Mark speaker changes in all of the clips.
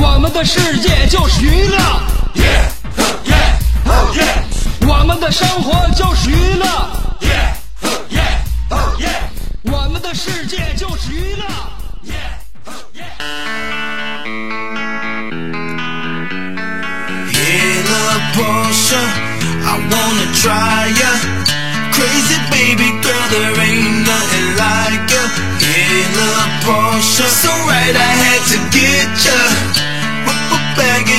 Speaker 1: 我们的世界就是娱乐，我们的生活就是娱乐，我们的世界就是娱乐。
Speaker 2: Hey, little Portia, I wanna try ya. Crazy baby girl, there ain't nothing like ya. Hey, little Portia, so right I had to get ya.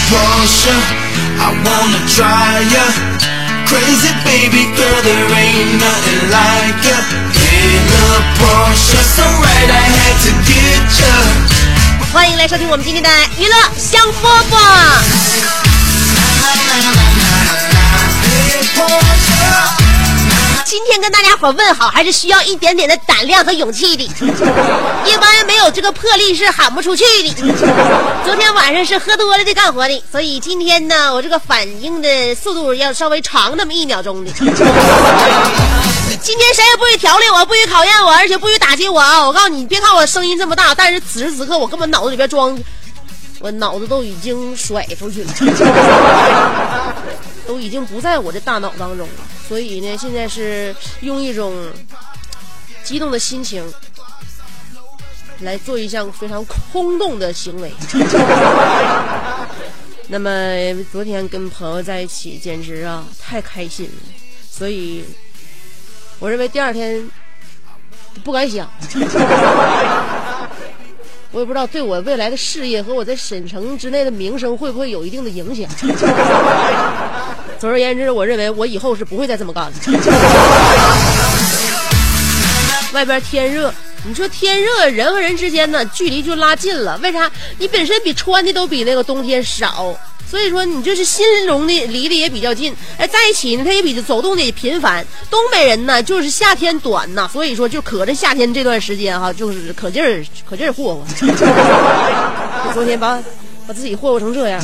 Speaker 2: look, Portia, I wanna try ya. Crazy baby girl, there ain't nothing like ya. Hey, look, Portia, so right I had to get ya.
Speaker 3: 欢迎来收听我们今天的娱乐香饽饽。 今天跟大家伙问好，还是需要一点点的胆量和勇气的。一般人没有这个魄力是喊不出去的。昨天晚上是喝多了的干活的，所以今天呢，我这个反应的速度要稍微长那么一秒钟的。今天谁也不许调理我，不许考验我，而且不许打击我啊！我告诉你，别看我声音这么大，但是此时此刻我根本脑子里边装，我脑子都已经甩出去了。都已经不在我的大脑当中了，所以呢，现在是用一种激动的心情来做一项非常空洞的行为。那么昨天跟朋友在一起，简直啊太开心了，所以我认为第二天不敢想。我也不知道对我未来的事业和我在省城之内的名声会不会有一定的影响。总而言之，我认为我以后是不会再这么干了。外边天热，你说天热，人和人之间呢距离就拉近了。为啥？你本身比穿的都比那个冬天少，所以说你就是心融的离得也比较近。哎，在一起呢，他也比走动的也频繁。东北人呢，就是夏天短呐，所以说就可着夏天这段时间哈，就是可劲儿可劲儿霍霍。昨天把把自己霍霍成这样。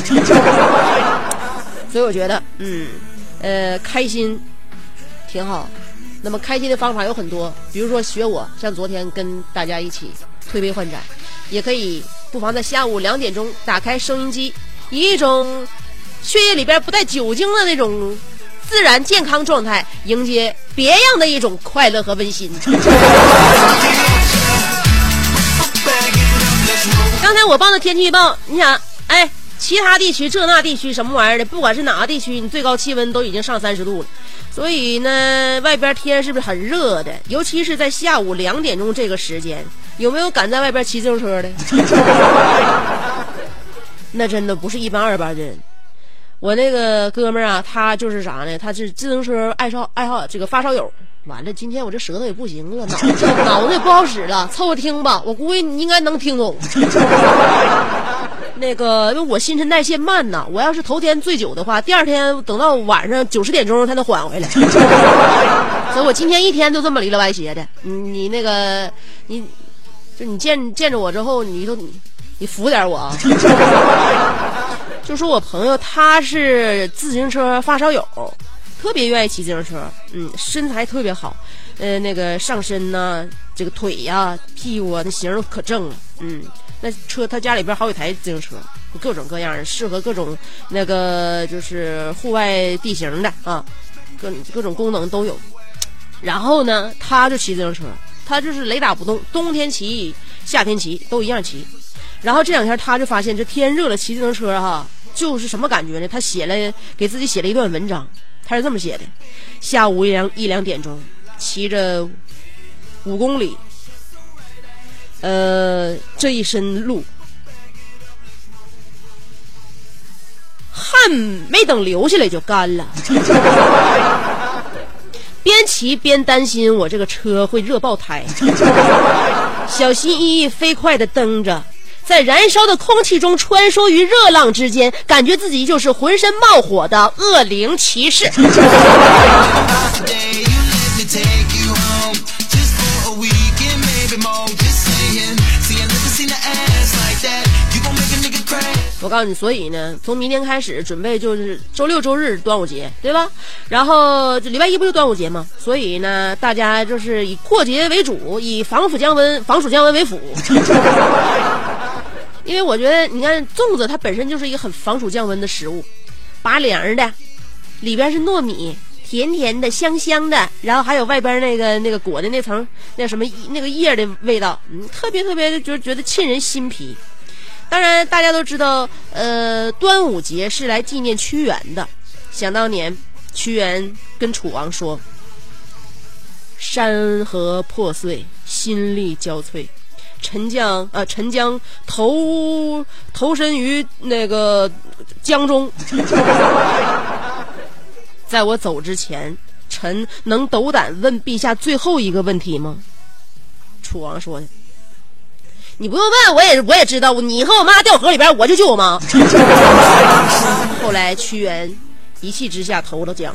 Speaker 3: 所以我觉得，嗯，呃，开心挺好。那么开心的方法有很多，比如说学我，像昨天跟大家一起推杯换盏，也可以不妨在下午两点钟打开收音机，以一种血液里边不带酒精的那种自然健康状态，迎接别样的一种快乐和温馨。刚才我报的天气预报，你想，哎。其他地区这那地区什么玩意儿的，不管是哪个地区，你最高气温都已经上三十度了。所以呢，外边天是不是很热的？尤其是在下午两点钟这个时间，有没有敢在外边骑自行车的？那真的不是一般二般的人。我那个哥们儿啊，他就是啥呢？他是自行车爱烧爱好这个发烧友。完了，今天我这舌头也不行了，脑子 脑子也不好使了，凑合听吧。我估计你应该能听懂。那个，因为我新陈代谢慢呐，我要是头天醉酒的话，第二天等到晚上九十点钟才能缓回来。所以我今天一天都这么离了歪斜的。你你那个，你就你见见着我之后，你都你服点我啊。就说我朋友他是自行车发烧友，特别愿意骑自行车，嗯，身材特别好，呃，那个上身呢，这个腿呀、屁股啊，那型可正了，嗯。那车他家里边好几台自行车，各种各样的，适合各种那个就是户外地形的啊，各各种功能都有。然后呢，他就骑自行车，他就是雷打不动，冬天骑、夏天骑都一样骑。然后这两天他就发现这天热了骑自行车哈，就是什么感觉呢？他写了给自己写了一段文章，他是这么写的：下午一两一两点钟，骑着五公里，呃，这一身路，汗没等流下来就干了。边骑边担心我这个车会热爆胎，小心翼翼飞快的蹬着，在燃烧的空气中穿梭于热浪之间，感觉自己就是浑身冒火的恶灵骑士。我告诉你，所以呢，从明天开始准备就是周六周日端午节，对吧？然后这礼拜一不就端午节吗？所以呢，大家就是以过节为主，以防腐降温、防暑降温为辅。因为我觉得，你看粽子它本身就是一个很防暑降温的食物，拔凉的，里边是糯米，甜甜的、香香的，然后还有外边那个那个裹的那层那什么那个叶的味道，嗯，特别特别的，就觉得沁人心脾。当然，大家都知道，呃，端午节是来纪念屈原的。想当年，屈原跟楚王说：“山河破碎，心力交瘁，臣将呃，臣将投投身于那个江中。在我走之前，臣能斗胆问陛下最后一个问题吗？”楚王说的。你不用问，我也我也知道，你和我妈掉河里边，我就救我妈。后来屈原一气之下投了江。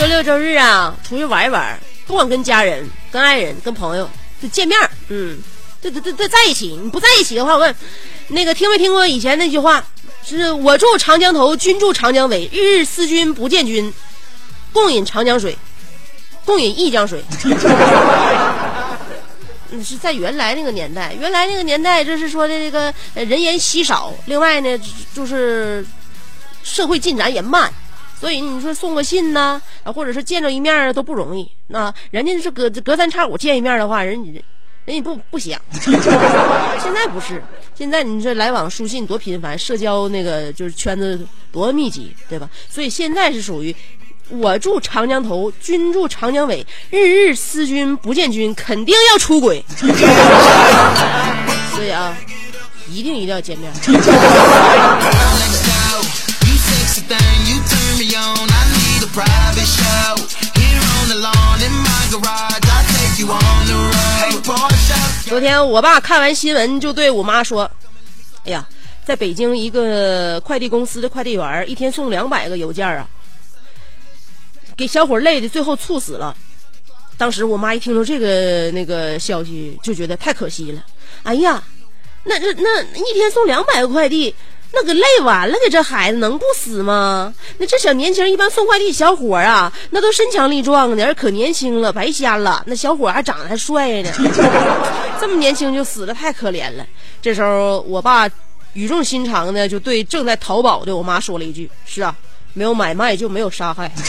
Speaker 3: 周六周日啊，出去玩一玩，不管跟家人、跟爱人、跟朋友，就见面，嗯，对对对对，在一起。你不在一起的话，我问，那个听没听过以前那句话？是我住长江头，君住长江尾，日日思君不见君，共饮长江水，共饮一江水。是在原来那个年代，原来那个年代就是说的这个人烟稀少，另外呢就是社会进展也慢，所以你说送个信呐、啊，或者是见着一面都不容易。那人家是隔隔三差五见一面的话，人人家不不想。现在不是，现在你这来往书信多频繁，社交那个就是圈子多密集，对吧？所以现在是属于我住长江头，君住长江尾，日日思君不见君，肯定要出轨。所以啊，一定一定要见面。昨天我爸看完新闻就对我妈说：哎呀，在北京一个快递公司的快递员，一天送两百个邮件啊，给小伙累的最后猝死了。当时我妈一听到这个那个消息，就觉得太可惜了。哎呀，那这那一天送两百个快递。那个累完了，给这孩子能不死吗？那这小年轻一般送快递小伙啊，那都身强力壮的，而可年轻了，白瞎了。那小伙还长得还帅呢，这么年轻就死了，太可怜了。这时候我爸语重心长的就对正在淘宝的我妈说了一句：“是啊，没有买卖就没有杀害。”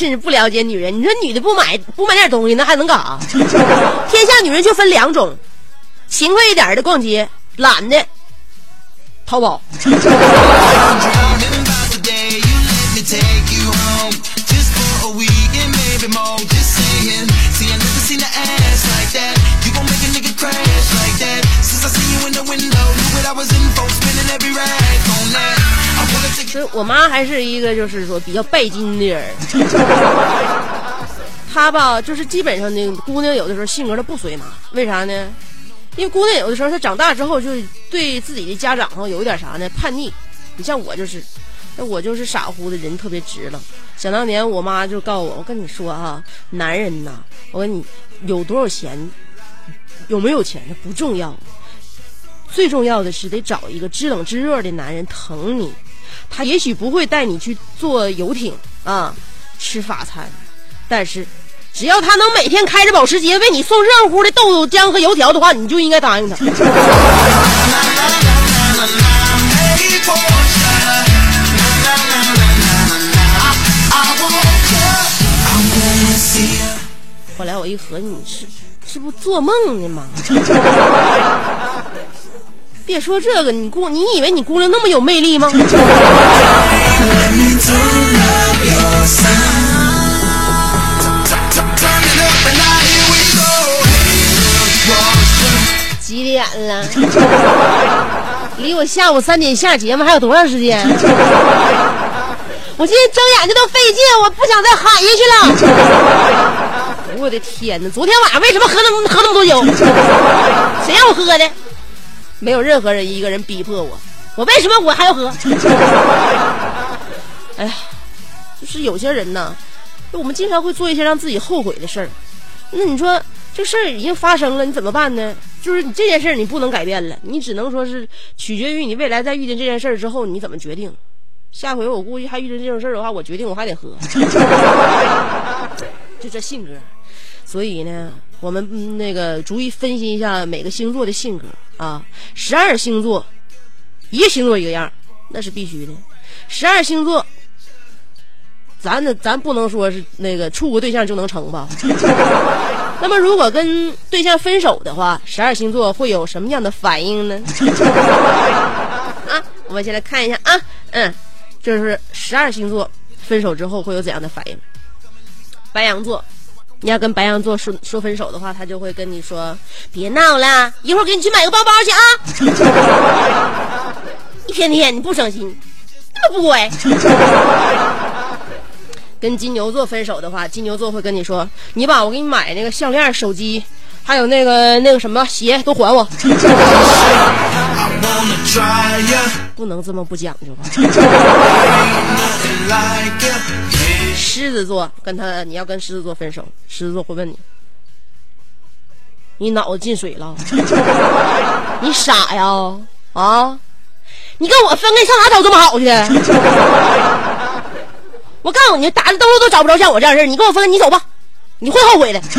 Speaker 3: 甚至不了解女人，你说女的不买不买点东西，那还能干啥？天下女人就分两种，勤快一点的逛街，懒的淘宝。所以我妈还是一个就是说比较拜金的人。她吧，就是基本上呢，姑娘有的时候性格她不随妈，为啥呢？因为姑娘有的时候她长大之后，就对自己的家长哈有一点啥呢叛逆。你像我就是，那我就是傻乎的人特别直了。想当年我妈就告诉我，我跟你说哈、男人呐，我跟你有多少钱，有没有钱那不重要，最重要的是得找一个知冷知热的男人疼你。他也许不会带你去坐游艇啊，吃法餐，但是，只要他能每天开着保时捷为你送热乎的豆浆和油条的话，你就应该答应他。后来我一合计，你是是不做梦呢吗？别说这个，你姑，你以为你姑娘那么有魅力吗？几点了？离我下午三点下节目还有多长时间？我现在睁眼睛都费劲，我不想再喊下去了。我的天哪！昨天晚上为什么喝那么喝那么多酒？谁让我喝的？没有任何人一个人逼迫我，我为什么我还要喝？哎呀，就是有些人呢，我们经常会做一些让自己后悔的事儿。那你说这事儿已经发生了，你怎么办呢？就是你这件事儿你不能改变了，你只能说是取决于你未来在遇见这件事儿之后你怎么决定。下回我估计还遇见这种事儿的话，我决定我还得喝。就这性格，所以呢，我们嗯那个逐一分析一下每个星座的性格啊。十二星座，一个星座一个样，那是必须的。十二星座，咱呢咱不能说是那个处个对象就能成吧？那么如果跟对象分手的话，十二星座会有什么样的反应呢？啊，我们先来看一下啊，嗯。这是十二星座分手之后会有怎样的反应？白羊座，你要跟白羊座说说分手的话，他就会跟你说：“别闹了，一会儿给你去买个包包去啊！” 一天天你不省心，那么不乖。跟金牛座分手的话，金牛座会跟你说：“你把我给你买那个项链、手机，还有那个那个什么鞋都还我。”不能这么不讲究吧？狮子座跟他，你要跟狮子座分手，狮子座会问你：“你脑子进水了？你傻呀？啊？你跟我分开上哪找这么好去？我告诉你，打着兜都找不着像我这样人。你跟我分开，你走吧，你会后悔的。”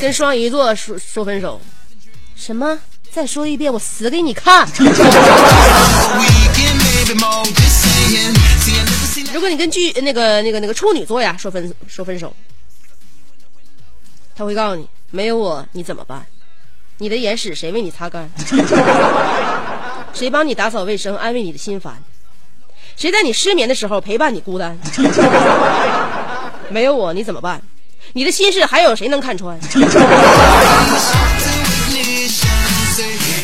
Speaker 3: 跟双鱼座说说分手，什么？再说一遍，我死给你看！如果你跟巨那个那个那个处女座呀说分说分手，他会告诉你，没有我你怎么办？你的眼屎谁为你擦干？谁帮你打扫卫生，安慰你的心烦？谁在你失眠的时候陪伴你孤单？没有我你怎么办？你的心事还有谁能看穿？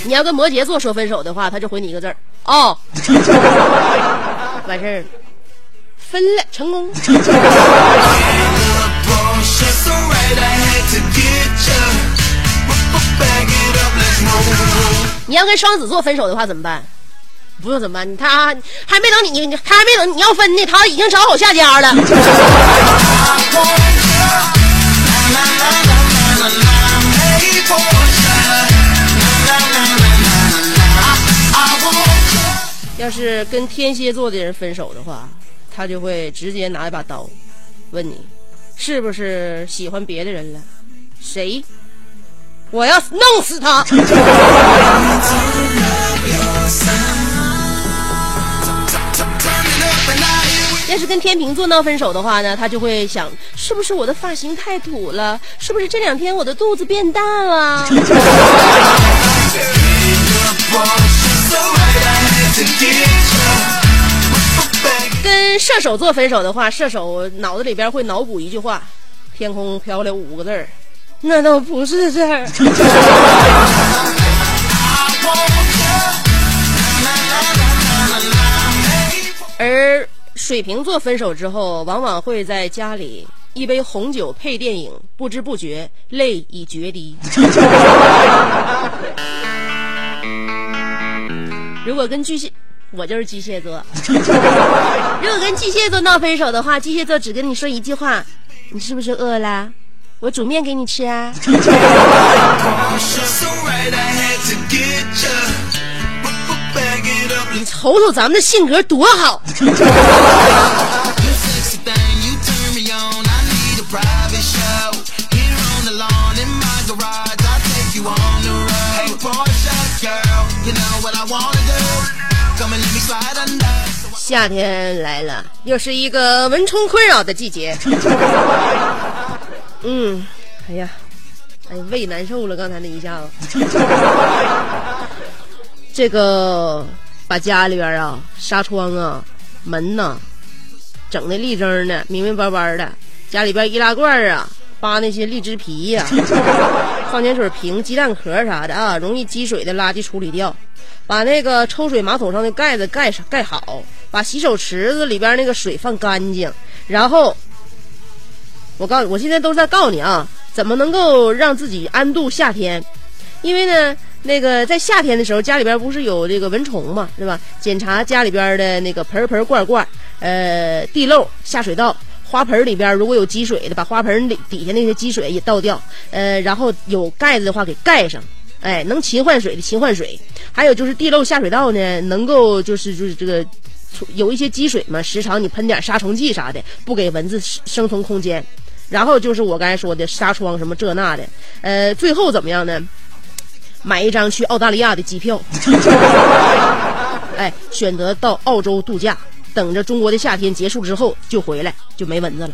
Speaker 3: 你要跟摩羯座说分手的话，他就回你一个字儿：哦，完事儿，分了，成功。你要跟双子座分手的话怎么办？不用怎么办？他还没等你，他还没等你要分呢，他已经找好下家了。要是跟天蝎座的人分手的话，他就会直接拿一把刀，问你是不是喜欢别的人了？谁？我要弄死他！要是跟天秤座闹分手的话呢，他就会想，是不是我的发型太土了？是不是这两天我的肚子变大了？跟射手座分手的话，射手脑子里边会脑补一句话：天空飘了五个字儿，那都不是事儿。而水瓶座分手之后，往往会在家里一杯红酒配电影，不知不觉泪已决堤。如果跟巨蟹，我就是巨蟹座。如果跟巨蟹座闹分手的话，巨蟹座只跟你说一句话：你是不是饿了？我煮面给你吃啊。你瞅瞅咱们的性格多好。夏天来了，又是一个蚊虫困扰的季节。嗯，哎呀，哎，胃难受了，刚才那一下子。这个把家里边啊纱窗啊门呐整的立正的，明明白白的，家里边易拉罐啊扒那些荔枝皮呀、矿泉水瓶、鸡蛋壳啥的啊，容易积水的垃圾处理掉。把那个抽水马桶上的盖子盖上盖好，把洗手池子里边那个水放干净，然后我告诉我现在都在告诉你啊，怎么能够让自己安度夏天？因为呢，那个在夏天的时候，家里边不是有这个蚊虫嘛，是吧？检查家里边的那个盆盆罐罐，呃，地漏、下水道。花盆里边如果有积水的，把花盆里底下那些积水也倒掉，呃，然后有盖子的话给盖上，哎，能勤换水的勤换水。还有就是地漏下水道呢，能够就是就是这个有一些积水嘛，时常你喷点杀虫剂啥的，不给蚊子生存空间。然后就是我刚才说的纱窗什么这那的，呃，最后怎么样呢？买一张去澳大利亚的机票，哎，选择到澳洲度假，等着中国的夏天结束之后就回来，就没蚊子了。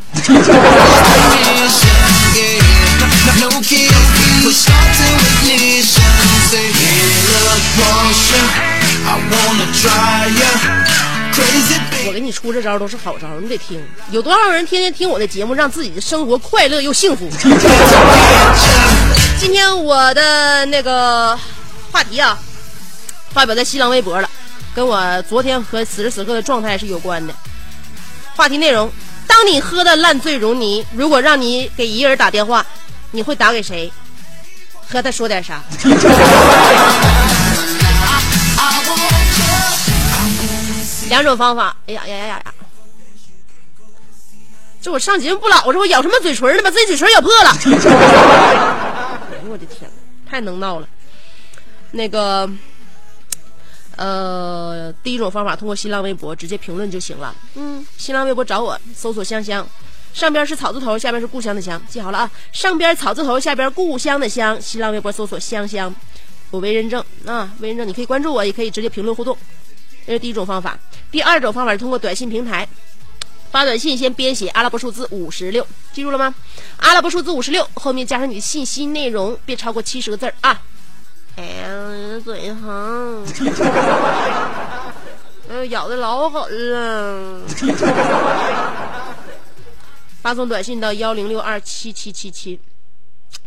Speaker 3: 我给你出这招都是好招，你得听。有多少人天天听我的节目，让自己的生活快乐又幸福？今天我的那个话题啊，发表在新浪微博了，跟我昨天和此时此刻的状态是有关的。话题内容：当你喝的烂醉如泥，如果让你给一个人打电话，你会打给谁？和他说点啥？两种方法。哎呀呀呀呀呀！这我上节目不老实，我咬什么嘴唇呢？把自己嘴唇咬破了。哎呦我的天，太能闹了。那个，呃，第一种方法，通过新浪微博直接评论就行了。嗯，新浪微博找我，搜索香香，上边是草字头，下边是故乡的乡，记好了啊。上边草字头，下边故乡的乡。新浪微博搜索香香，我为认证啊，为认证，你可以关注我，也可以直接评论互动。这是第一种方法。第二种方法是通过短信平台发短信，先编写阿拉伯数字五十六，记住了吗？阿拉伯数字五十六后面加上你的信息内容，别超过七十个字儿啊！哎呀，嘴疼，哎呦，咬的老狠了。发送短信到幺零六二七七七七，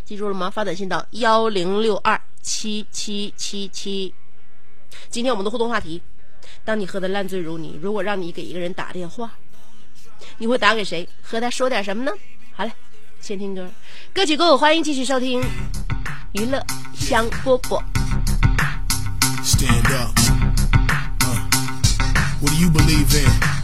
Speaker 3: 记住了吗？发短信到幺零六二七七七七。今天我们的互动话题。当你喝得烂醉如泥，如果让你给一个人打电话，你会打给谁？和他说点什么呢？好嘞，先听歌，歌曲够欢迎继续收听娱乐香饽饽。
Speaker 4: Stand up. Uh, what do you believe in?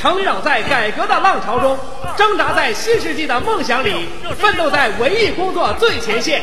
Speaker 5: 成长在改革的浪潮中，挣扎在新世纪的梦想里，奋斗在文艺工作最前线。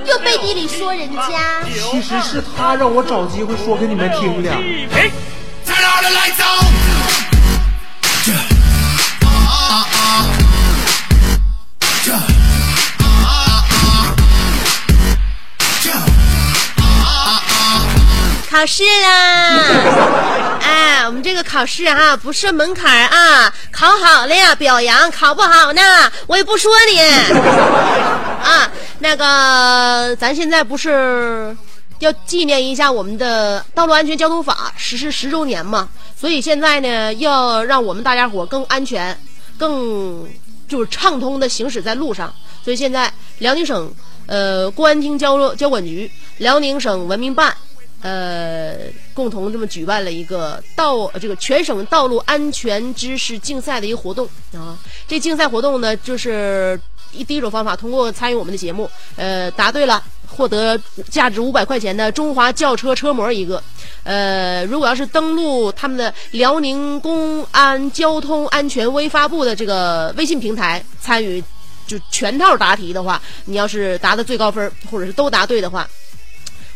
Speaker 6: 背地里说人家。
Speaker 7: 其实是他让我找机会说给你们听的。
Speaker 3: 考试啦！哎，我们这个考试哈、不设门槛儿啊，考好了呀表扬，考不好呢我也不说你。啊，那个咱现在不是要纪念一下我们的《道路安全交通法》实施十周年嘛，所以现在呢要让我们大家伙更安全、更就是畅通的行驶在路上。所以现在辽宁省呃公安厅交交管局、辽宁省文明办。呃，共同这么举办了一个道这个全省道路安全知识竞赛的一个活动啊。这竞赛活动呢，就是一第一种方法，通过参与我们的节目，呃，答对了，获得价值五百块钱的中华轿车车模一个。呃，如果要是登录他们的辽宁公安交通安全微发布的这个微信平台参与，就全套答题的话，你要是答的最高分，或者是都答对的话，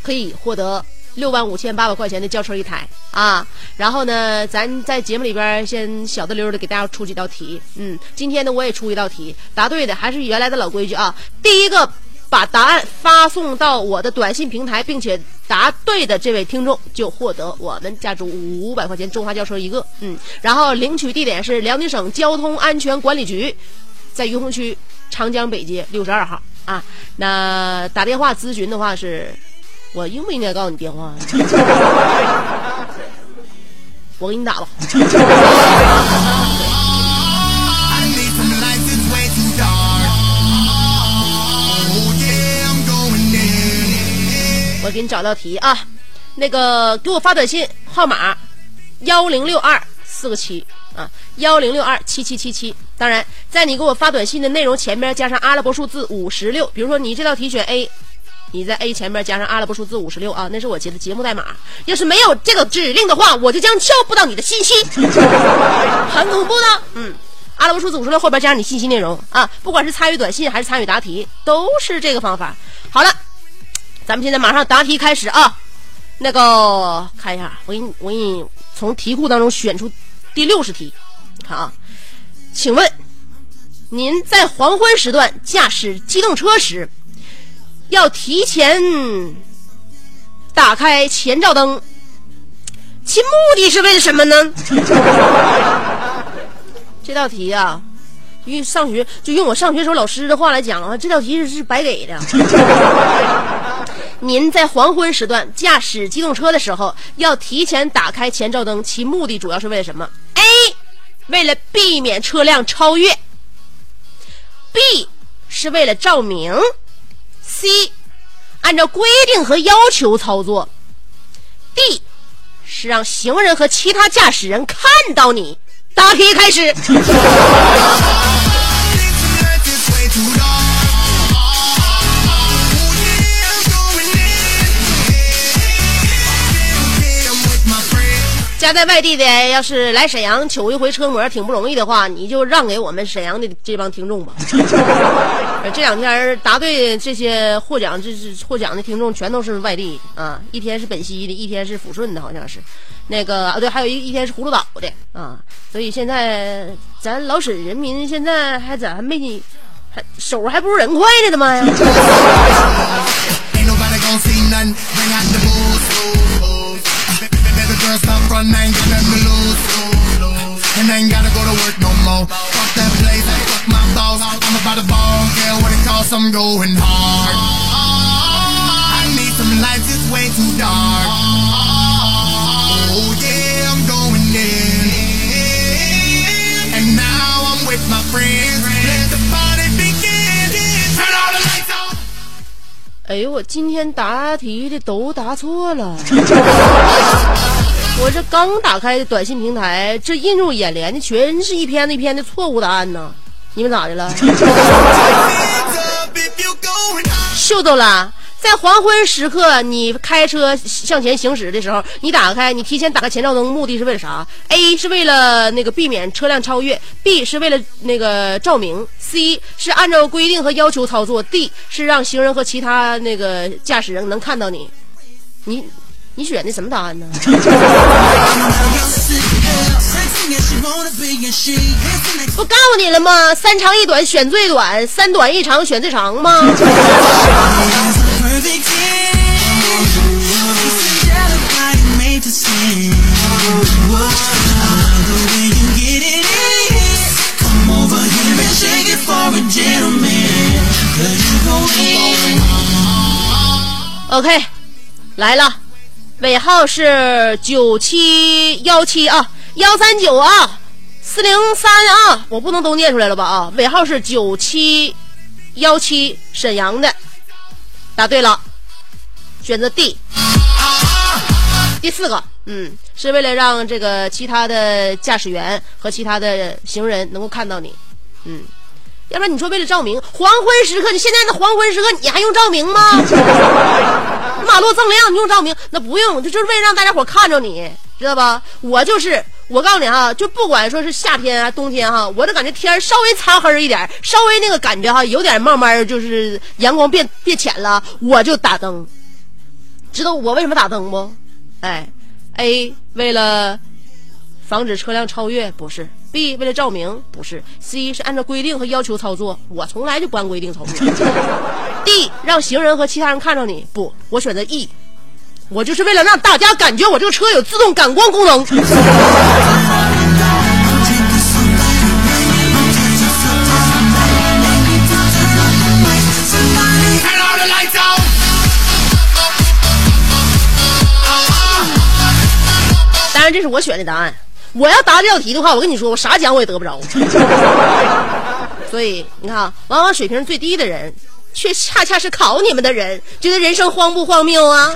Speaker 3: 可以获得六万五千八百块钱的轿车一台啊！然后呢，咱在节目里边先小的溜的给大家出几道题。嗯，今天呢我也出一道题，答对的还是原来的老规矩啊。第一个把答案发送到我的短信平台，并且答对的这位听众就获得我们价值五百块钱中华轿车一个。嗯，然后领取地点是辽宁省交通安全管理局，在于洪区长江北街六十二号啊。那打电话咨询的话是。我应不应该告诉你电话？我给你打吧。
Speaker 2: Oh.
Speaker 3: 我给你找道题啊，那个给我发短信号码幺零六二四个七啊，幺零六二七七七七。当然，在你给我发短信的内容前面加上阿拉伯数字五十六，比如说你这道题选 A。你在 A 前面加上阿拉伯数字五十六啊，那是我节的节目代码。要是没有这个指令的话，我就将敲不到你的信息，很恐怖的。嗯，阿拉伯数字五十六后边加上你信息内容啊，不管是参与短信还是参与答题，都是这个方法。好了，咱们现在马上答题开始啊。那个看一下，我给你，我给你从题库当中选出第六十题，看啊，请问您在黄昏时段驾驶机动车时，要提前打开前照灯，其目的是为了什么呢？这道题啊，用上学就用我上学时候老师的话来讲啊，这道题是是白给的。您在黄昏时段驾驶机动车的时候，要提前打开前照灯，其目的主要是为了什么？A. 为了避免车辆超越。B. 是为了照明。C. 按照规定和要求操作。D. 是让行人和其他驾驶人看到你。答题开始。家在外地的，要是来沈阳求一回车模挺不容易的话，你就让给我们沈阳的这帮听众吧。这两天答对这些获奖，这是获奖的听众全都是外地啊，一天是本溪的，一天是抚顺的，好像是。那个啊，对，还有一一天是葫芦岛的啊。所以现在咱老沈人民现在还咋还没你，还手还不如人快呢，他妈呀！
Speaker 4: girl, stop running. Ain't got nothing to lose. And I ain't gotta go to work no more. Fuck that place. Fuck my boss. I'm about to ball. Yeah, what it costs, I'm going hard. I need some lights. It's way too dark. Oh yeah, I'm going in. And now I'm with my friends. Let the party begin. Turn all the lights on.
Speaker 3: 哎呦，我今天答题的都答错了。 我这刚打开短信平台，这映入眼帘的全是一篇一篇的错误答案呢。你们咋的了
Speaker 4: ？Hands up if you're going high.
Speaker 3: 秀逗了。在黄昏时刻，你开车向前行驶的时候，你打开，你提前打开前照灯，目的是为了啥？A 是为了那个避免车辆超越，B 是为了那个照明，C 是按照规定和要求操作，D 是让行人和其他那个驾驶人能看到你。你你选的什么答案呢？不告诉你了吗？三长一短选最短，三短一长选最长吗. OK，来了，尾号是九七幺七啊，幺三九啊，四零三啊，我不能都念出来了吧啊？尾号是九七幺七，沈阳的，答对了，选择 D。第四个，嗯，是为了让这个其他的驾驶员和其他的行人能够看到你，嗯，要不然你说为了照明，黄昏时刻，你现在的黄昏时刻你还用照明吗？马路锃亮，你用照明那不用，这就是为了让大家伙看着你，知道吧？我就是，我告诉你哈，就不管说是夏天啊、冬天哈，我就感觉天稍微擦黑一点，稍微那个感觉哈，有点慢慢就是阳光变变浅了，我就打灯。知道我为什么打灯不？哎，A 为了防止车辆超越，不是。；B 为了照明，不是。；C 是按照规定和要求操作，我从来就不按规定操作。D 让行人和其他人看着你，不，我选择 E，我就是为了让大家感觉我这个车有自动感光功能。当然，这是我选的答案。我要答这道题的话，我跟你说，我啥奖我也得不着。所以你看，往往水平最低的人，却恰恰是考你们的人。觉得人生荒不荒谬啊？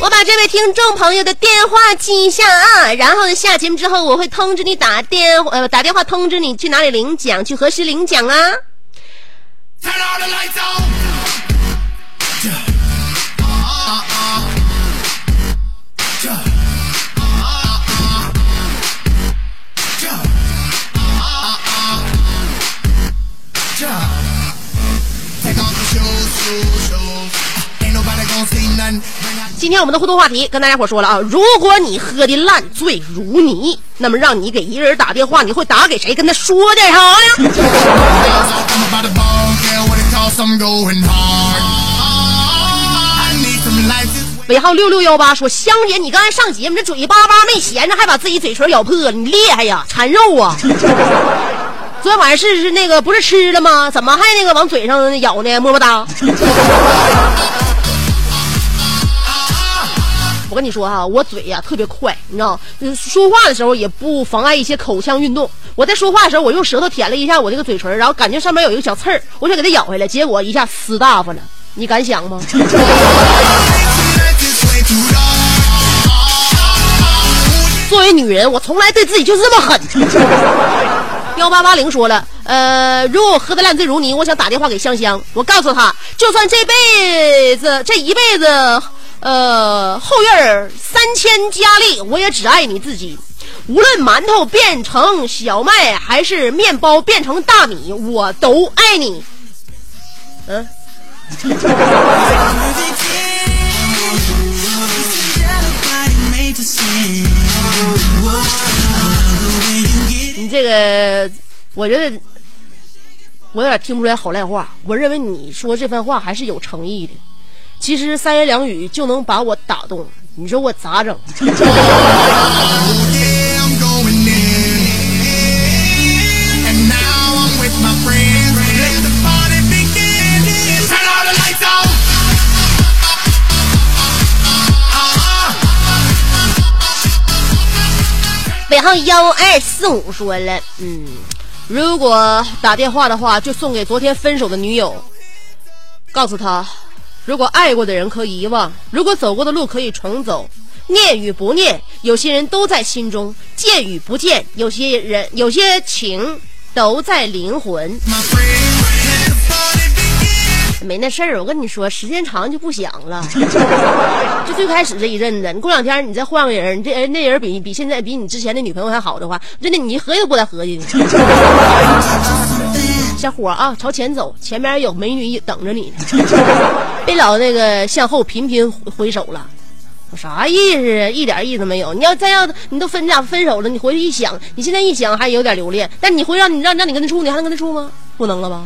Speaker 3: 我把这位听众朋友的电话记一下啊，然后呢，下节目之后我会通知你打电呃打电话通知你去哪里领奖，去何时领奖啊
Speaker 4: ？Turn all the lights out.
Speaker 3: 今今天我们的互动话题跟大家伙说了啊，如果你喝的烂醉如泥，那么让你给一个人打电话，你会打给谁？跟他说点啥呀？尾号六六幺八说，香姐，你刚才上节目这嘴巴巴没闲着，还把自己嘴唇咬破了，你厉害呀，馋肉啊！昨天晚上是是那个不是吃了吗？怎么还那个往嘴上咬呢？么么哒！我跟你说哈、我嘴呀、特别快，你知道，嗯说话的时候也不妨碍一些口腔运动。我在说话的时候，我用舌头舔了一下我这个嘴唇，然后感觉上面有一个小刺儿，我想给它咬回来，结果一下撕大发了。你敢想吗？作为女人，我从来对自己就是这么狠。幺八八零说了，呃，如果我喝的烂醉如泥，我想打电话给香香，我告诉她，就算这辈子这一辈子，呃，后院三千佳丽，我也只爱你自己。无论馒头变成小麦，还是面包变成大米，我都爱你。嗯，你这个，我觉得我有点听不出来好赖话。我认为你说这番话还是有诚意的。其实三言两语就能把我打动，你说我咋整？尾号幺二四五说了，嗯，如果打电话的话，就送给昨天分手的女友，告诉她，如果爱过的人可以遗忘，如果走过的路可以重走，念与不念，有些人都在心中；见与不见，有些人有些情都在灵魂。没那事儿，我跟你说，时间长就不想了。就最开始这一阵子，你过两天你再换个人，你这人那人比比现在比你之前的女朋友还好的话，真的你合计都不带合计的。小伙啊，朝前走，前面有美女等着你呢，别老那个向后频频回首了。我啥意思？一点意思没有。你要再要，你都分你俩分手了，你回去一想，你现在一想还有点留恋，但你回让你让让你跟他处，你还能跟他处吗？不能了吧？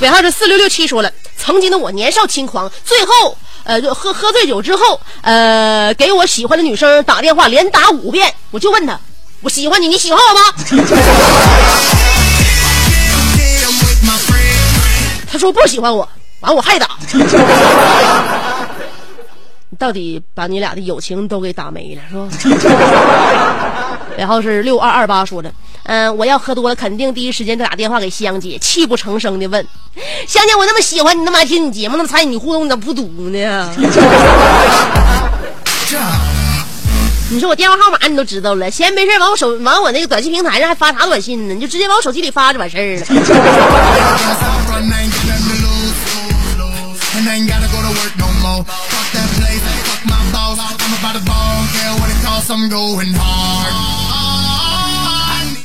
Speaker 3: 尾号是四六六七说了，曾经的我年少轻狂，最后呃就喝喝醉酒之后，呃给我喜欢的女生打电话，连打五遍，我就问她，我喜欢你，你喜欢我吗. 他说不喜欢我，完我还打。你到底把你俩的友情都给打没了是吧？然后是六二二八说的，嗯、我要喝多了，肯定第一时间就打电话给香姐，泣不成声的问，香姐，我那么喜欢你，那么爱听你节目，那么参与你互动，你咋不读呢？你说我电话号码你都知道了，闲没事往我手往我那个短信平台上还发啥短信呢？你就直接往我手机里发就完事儿了。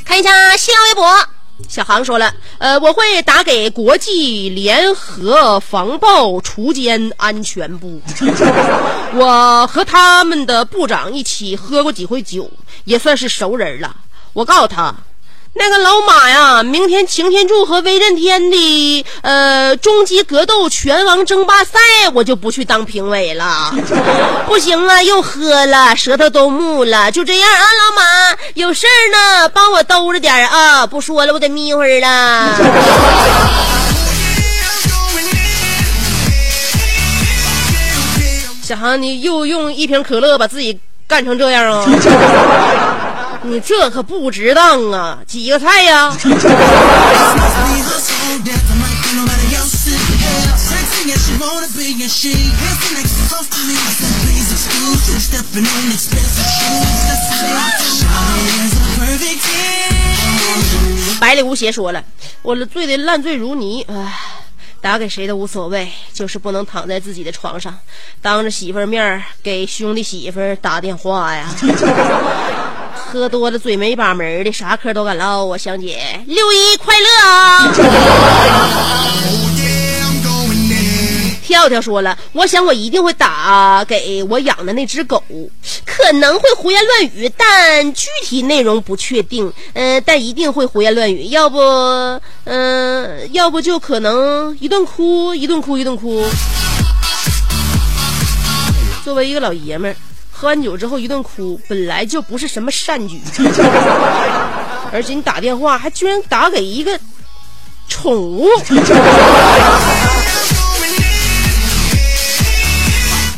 Speaker 3: 看一下新浪微博，小航说了，呃，我会打给国际联合防暴除奸安全部，我和他们的部长一起喝过几回酒，也算是熟人了。我告诉他。那个老马呀，明天擎天柱和威震天的呃终极格斗拳王争霸赛，我就不去当评委了。不行啊，又喝了，舌头都木了。就这样啊，老马，有事儿呢，帮我兜着点儿啊！不说了，我得眯会儿了。小航，你又用一瓶可乐把自己干成这样啊？你这可不值当啊！几个菜呀？百里无邪说了，我醉的烂醉如泥，哎，打给谁都无所谓，就是不能躺在自己的床上，当着媳妇儿面给兄弟媳妇儿打电话呀。喝多了嘴没把门的，啥嗑都敢唠啊，香姐，六一快乐啊！跳跳说了，我想我一定会打给我养的那只狗，可能会胡言乱语，但具体内容不确定。嗯、但一定会胡言乱语，要不，嗯、要不就可能一顿哭，一顿哭，一顿哭。作为一个老爷们儿，喝完酒之后一顿哭，本来就不是什么善举，而且你打电话还居然打给一个宠物。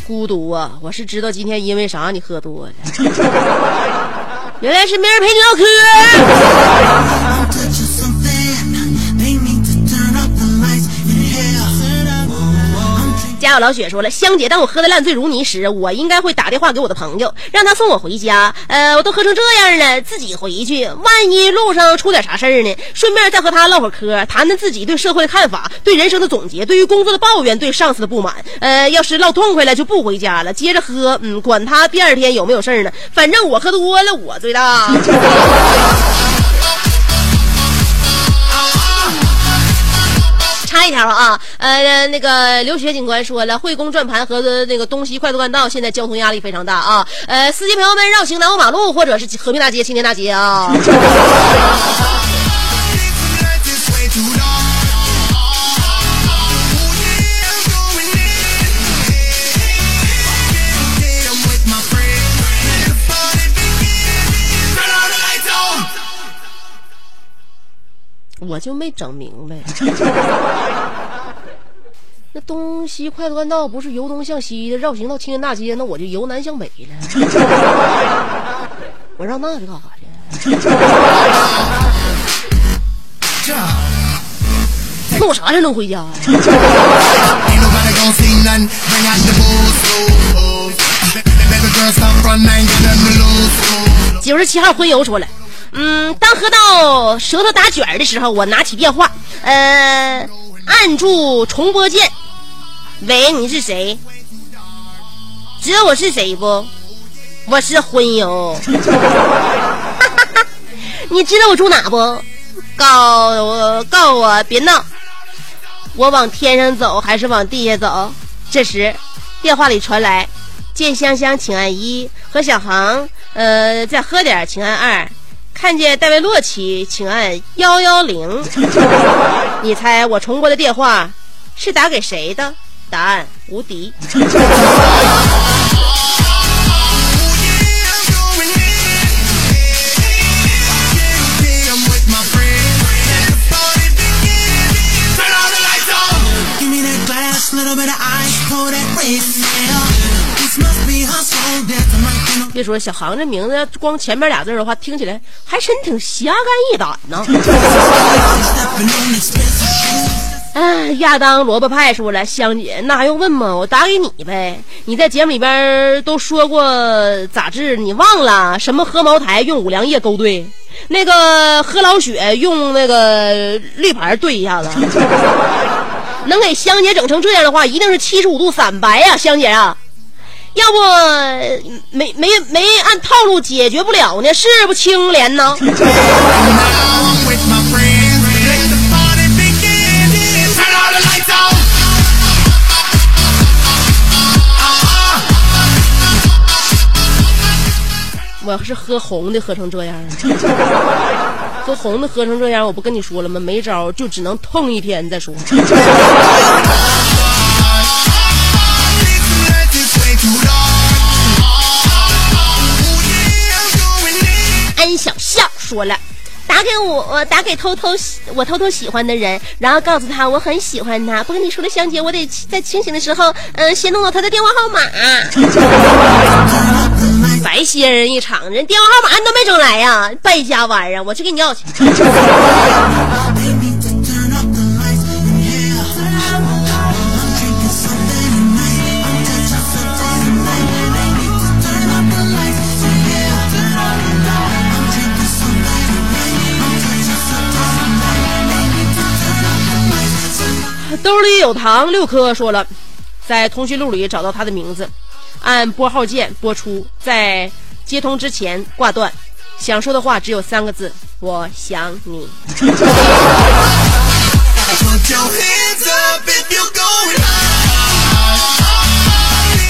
Speaker 3: 孤独啊！我是知道今天因为啥你喝多了，原来是没人陪你唠嗑。家有老雪说了，香姐，当我喝得烂醉如泥时，我应该会打电话给我的朋友，让他送我回家。呃，我都喝成这样了，自己回去，万一路上出点啥事儿呢？顺便再和他唠会儿嗑，谈谈自己对社会的看法，对人生的总结，对于工作的抱怨，对上司的不满。呃，要是唠痛快了，就不回家了，接着喝。嗯，管他第二天有没有事儿呢，反正我喝多了，我最大。一条啊，呃，那个刘雪警官说了，惠工转盘和那个东西快速干道现在交通压力非常大啊，呃，司机朋友们绕行南欧马路或者是和平大街、青年大街啊。我就没整明白，东西快速干道不是由东向西的，绕行到青年大街，那我就由南向北了。我绕那去干啥去？那我啥时候能回家呀？九十七号荤油说了。嗯，当喝到舌头打卷儿的时候，我拿起电话，呃，按住重播键。喂，你是谁？知道我是谁不？我是荤油。你知道我住哪不？告我，告我，别闹！我往天上走还是往地下走？这时，电话里传来：“见香香，请按一；和小航，呃，再喝点，请按二。”看见戴维洛奇，请按幺幺零。你猜我重拨的电话是打给谁的？答案：无敌。别说小航这名字，光前面俩字的话，听起来还真挺侠肝义胆呢。哎，亚当萝卜派说了，香姐那还用问吗？我打给你呗。你在节目里边都说过咋治，你忘了？什么喝茅台用五粮液勾兑，那个喝老雪用那个绿牌兑一下子。能给香姐整成这样的话，一定是七十五度散白呀、香姐啊！要不没没没按套路解决不了呢，是不清廉呢？我要是喝红的喝成这样，喝红的喝成这样，我不跟你说了吗？没招，就只能痛一天再说。安小笑说了，打给我，我打给偷偷喜我偷偷喜欢的人，然后告诉他我很喜欢他。不跟你说了，香姐，我得在清醒的时候，嗯、先弄到他的电话号码。白歇人一场，人电话号码你都没整来呀，败家玩意儿！我去给你要去。兜里有糖六颗说了，在通讯录里找到他的名字，按拨号键拨出，在接通之前挂断。想说的话只有三个字：我想你。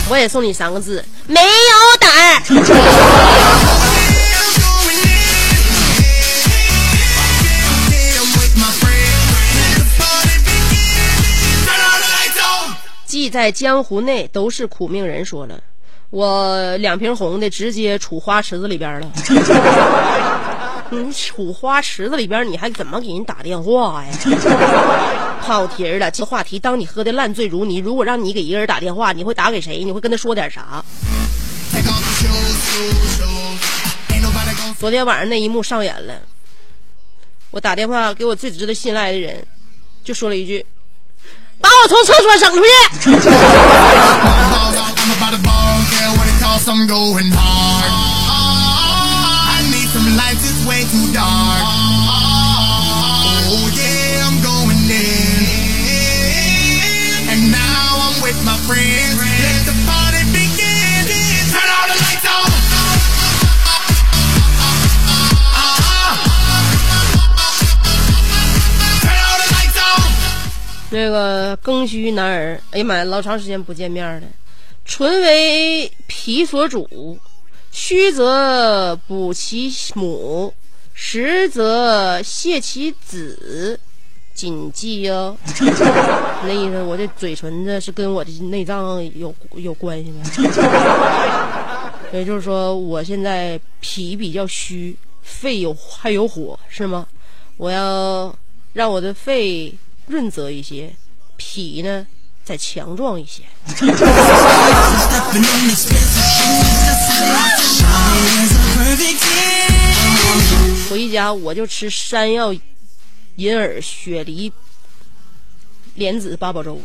Speaker 3: 我也送你三个字：没有胆
Speaker 2: on.
Speaker 3: 记在江湖内都是苦命人。说了，我两瓶红的直接杵花池子里边了。你杵花池子里边，你还怎么给人打电话呀？跑题儿了，这话题，当你喝的烂醉如泥，如果让你给一个人打电话，你会打给谁？你会跟他说点啥？昨天晚上那一幕上演了，我打电话给我最值得信赖的人，就说了一句：“把我从厕所整出去。个庚戌男儿，哎呀妈呀，老长时间不见面了。唇为脾所主，虚则补其母，实则泻其子。谨记哟，那意思我这嘴唇子是跟我的内脏有有关系吗？也就是说，我现在脾比较虚，肺有还有火，是吗？我要让我的肺润泽一些，脾呢再强壮一些。回家我就吃山药、银耳、雪梨、莲子八宝粥。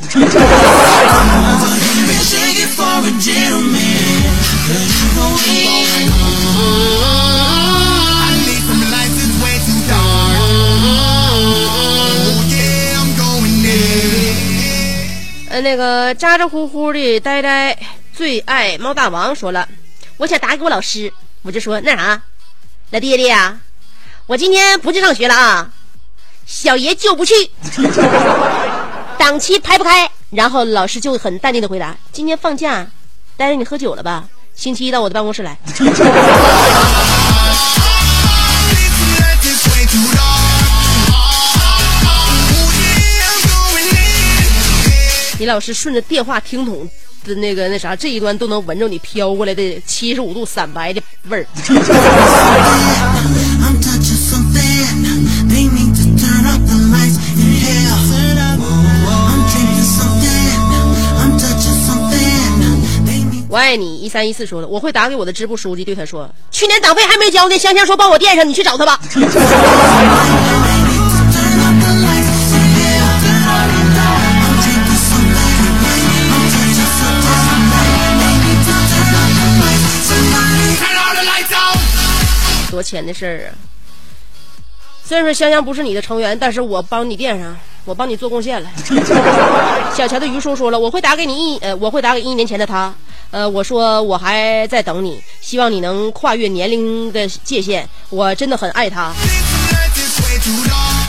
Speaker 3: 呃，那个咋咋呼呼的呆呆最爱猫大王说了，我想打给我老师，我就说那啥，老爹爹呀，我今天不去上学了啊，小爷就不去，档期排不开。然后老师就很淡定的回答，今天放假，呆呆你喝酒了吧？星期一到我的办公室来。李老师顺着电话听筒的那个那啥这一端都能闻着你飘过来的七十五度散白的味儿。我爱你一三一四说的我会打给我的支部书记对他说去年党费还没交呢香香说帮我垫上你去找他吧。钱的事儿啊！虽然说香香不是你的成员，但是我帮你垫上，我帮你做贡献了。小乔的于叔说了，我会打给你一呃，我会打给一年前的他。呃，我说我还在等你，希望你能跨越年龄的界限。我真的很爱他，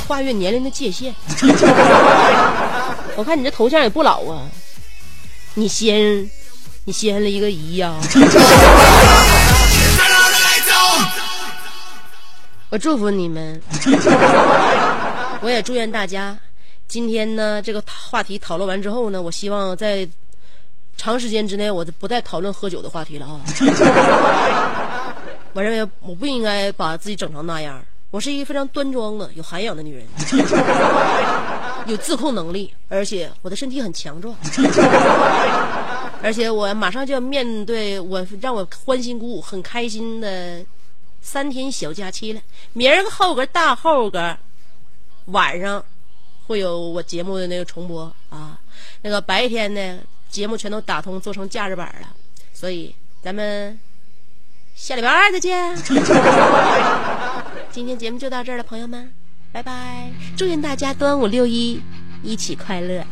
Speaker 3: 跨越年龄的界限。我看你这头像也不老啊，你先，你先了一个姨呀、我祝福你们，我也祝愿大家。今天呢，这个话题讨论完之后呢，我希望在长时间之内，我就不再讨论喝酒的话题了啊。我认为我不应该把自己整成那样。我是一个非常端庄的、有涵养的女人，有自控能力，而且我的身体很强壮，而且我马上就要面对我让我欢欣鼓舞、很开心的三天小假期了。明儿个后个大后个晚上会有我节目的那个重播啊，那个白天呢节目全都打通做成假日版了，所以咱们下礼拜二再见。今天节目就到这儿了，朋友们，拜拜！祝愿大家端午六一一起快乐。